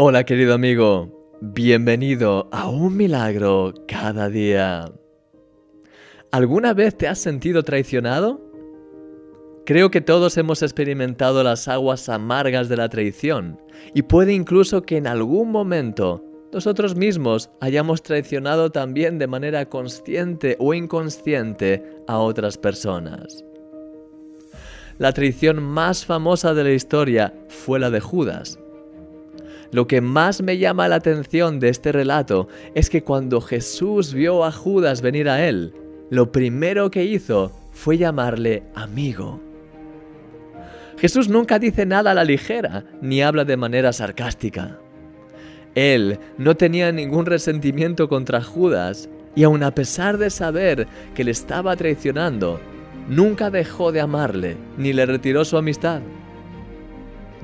Hola querido amigo, bienvenido a un milagro cada día. ¿Alguna vez te has sentido traicionado? Creo que todos hemos experimentado las aguas amargas de la traición y puede incluso que en algún momento nosotros mismos hayamos traicionado también de manera consciente o inconsciente a otras personas. La traición más famosa de la historia fue la de Judas lo que más me llama la atención de este relato es que cuando Jesús vio a Judas venir a él, lo primero que hizo fue llamarle amigo. Jesús nunca dice nada a la ligera, ni habla de manera sarcástica. Él no tenía ningún resentimiento contra Judas, y aun a pesar de saber que le estaba traicionando, nunca dejó de amarle, ni le retiró su amistad.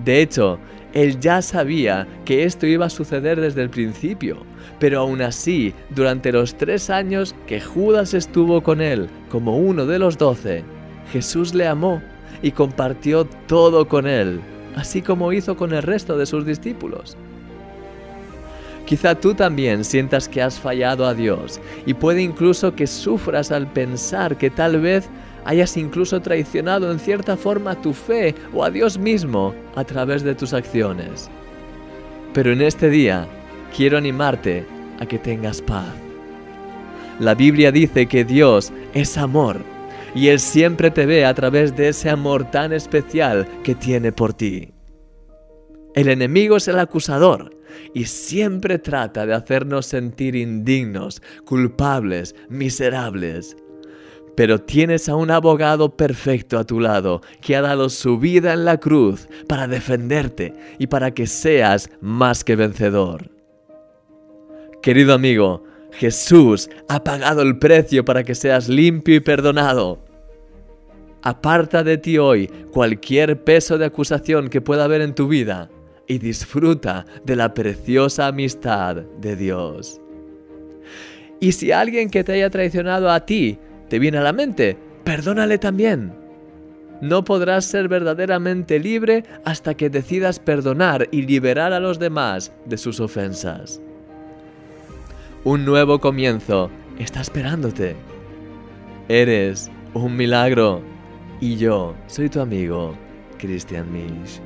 De hecho, él ya sabía que esto iba a suceder desde el principio, pero aún así, durante los tres años que Judas estuvo con él como uno de los doce, Jesús le amó y compartió todo con él, así como hizo con el resto de sus discípulos. Quizá tú también sientas que has fallado a Dios y puede incluso que sufras al pensar que tal vez hayas incluso traicionado en cierta forma tu fe o a Dios mismo a través de tus acciones. Pero en este día quiero animarte a que tengas paz. La Biblia dice que Dios es amor y Él siempre te ve a través de ese amor tan especial que tiene por ti. El enemigo es el acusador y siempre trata de hacernos sentir indignos, culpables, miserables. Pero tienes a un abogado perfecto a tu lado que ha dado su vida en la cruz para defenderte y para que seas más que vencedor. Querido amigo, Jesús ha pagado el precio para que seas limpio y perdonado. Aparta de ti hoy cualquier peso de acusación que pueda haber en tu vida y disfruta de la preciosa amistad de Dios. Y si alguien que te haya traicionado a ti te viene a la mente, perdónale también. No podrás ser verdaderamente libre hasta que decidas perdonar y liberar a los demás de sus ofensas. Un nuevo comienzo está esperándote. Eres un milagro y yo soy tu amigo, Christian Misch.